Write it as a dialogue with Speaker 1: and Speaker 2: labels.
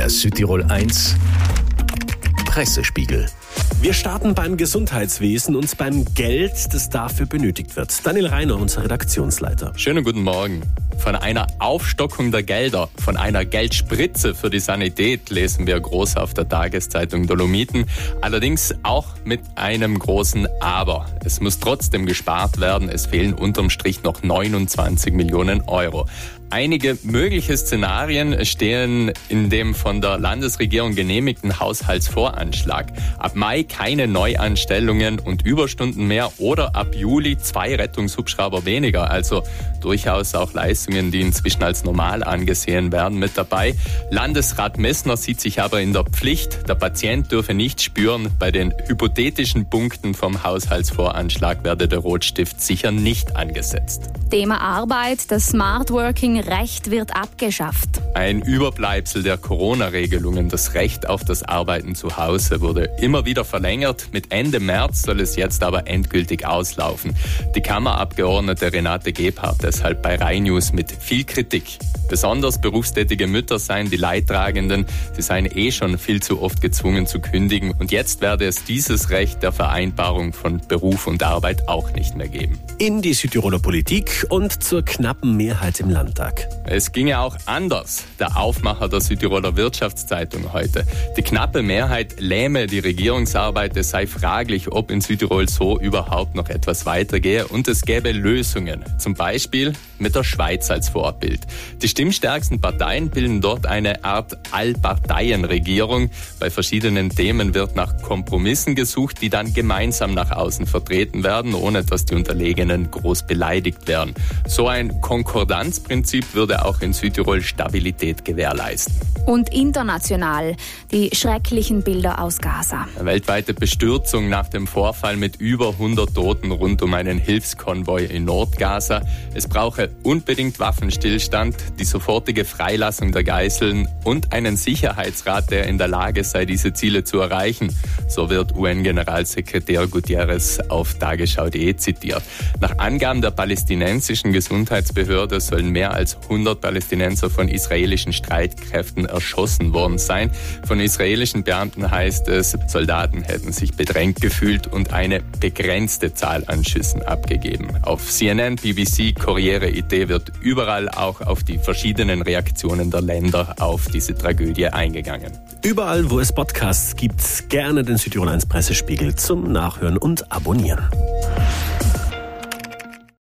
Speaker 1: Der Südtirol 1 Pressespiegel.
Speaker 2: Wir starten beim Gesundheitswesen und beim Geld, das dafür benötigt wird. Daniel Reiner, unser Redaktionsleiter.
Speaker 3: Schönen guten Morgen. Von einer Aufstockung der Gelder, von einer Geldspritze für die Sanität lesen wir groß auf der Tageszeitung Dolomiten. Allerdings auch mit einem großen Aber. Es muss trotzdem gespart werden. Es fehlen unterm Strich noch 29 Millionen Euro. Einige mögliche Szenarien stehen in dem von der Landesregierung genehmigten Haushaltsvoranschlag. Ab Mai keine Neuanstellungen und Überstunden mehr oder ab Juli zwei Rettungshubschrauber weniger. Also durchaus auch Leistungen, die inzwischen als normal angesehen werden, mit dabei. Landesrat Messner sieht sich aber in der Pflicht. Der Patient dürfe nicht spüren, bei den hypothetischen Punkten vom Haushaltsvoranschlag werde der Rotstift sicher nicht angesetzt.
Speaker 4: Thema Arbeit, das Smart Working Recht wird abgeschafft.
Speaker 3: Ein Überbleibsel der Corona-Regelungen, das Recht auf das Arbeiten zu Hause, wurde immer wieder verlängert. Mit Ende März soll es jetzt aber endgültig auslaufen. Die Kammerabgeordnete Renate Gebhardt deshalb bei Rai News mit viel Kritik. Besonders berufstätige Mütter seien die Leidtragenden. Sie seien eh schon viel zu oft gezwungen zu kündigen. Und jetzt werde es dieses Recht der Vereinbarung von Beruf und Arbeit auch nicht mehr geben.
Speaker 2: In die Südtiroler Politik und zur knappen Mehrheit im Landtag.
Speaker 3: Es ginge auch anders. Der Aufmacher der Südtiroler Wirtschaftszeitung heute. Die knappe Mehrheit lähme die Regierungsarbeit. Es sei fraglich, ob in Südtirol so überhaupt noch etwas weitergehe. Und es gäbe Lösungen. Zum Beispiel mit der Schweiz als Vorbild. Die stimmstärksten Parteien bilden dort eine Art Allparteienregierung. Bei verschiedenen Themen wird nach Kompromissen gesucht, die dann gemeinsam nach außen vertreten werden, ohne dass die Unterlegenen groß beleidigt werden. So ein Konkordanzprinzip würde auch in Südtirol Stabilität gewährleisten.
Speaker 4: Und international die schrecklichen Bilder aus Gaza.
Speaker 3: Eine weltweite Bestürzung nach dem Vorfall mit über 100 Toten rund um einen Hilfskonvoi in Nordgaza. Es brauche unbedingt Waffenstillstand, die sofortige Freilassung der Geiseln und einen Sicherheitsrat, der in der Lage sei, diese Ziele zu erreichen. So wird UN-Generalsekretär Gutierrez auf tagesschau.de zitiert. Nach Angaben der palästinensischen Gesundheitsbehörde sollen mehr als 100 Palästinenser von israelischen Streitkräften erschossen worden sein. Von israelischen Beamten heißt es, Soldaten hätten sich bedrängt gefühlt und eine begrenzte Zahl an Schüssen abgegeben. Auf CNN, BBC, Corriere IT wird überall auch auf die verschiedenen Reaktionen der Länder auf diese Tragödie eingegangen.
Speaker 2: Überall, wo es Podcasts gibt, gerne den Südtirol 1 Pressespiegel zum Nachhören und Abonnieren.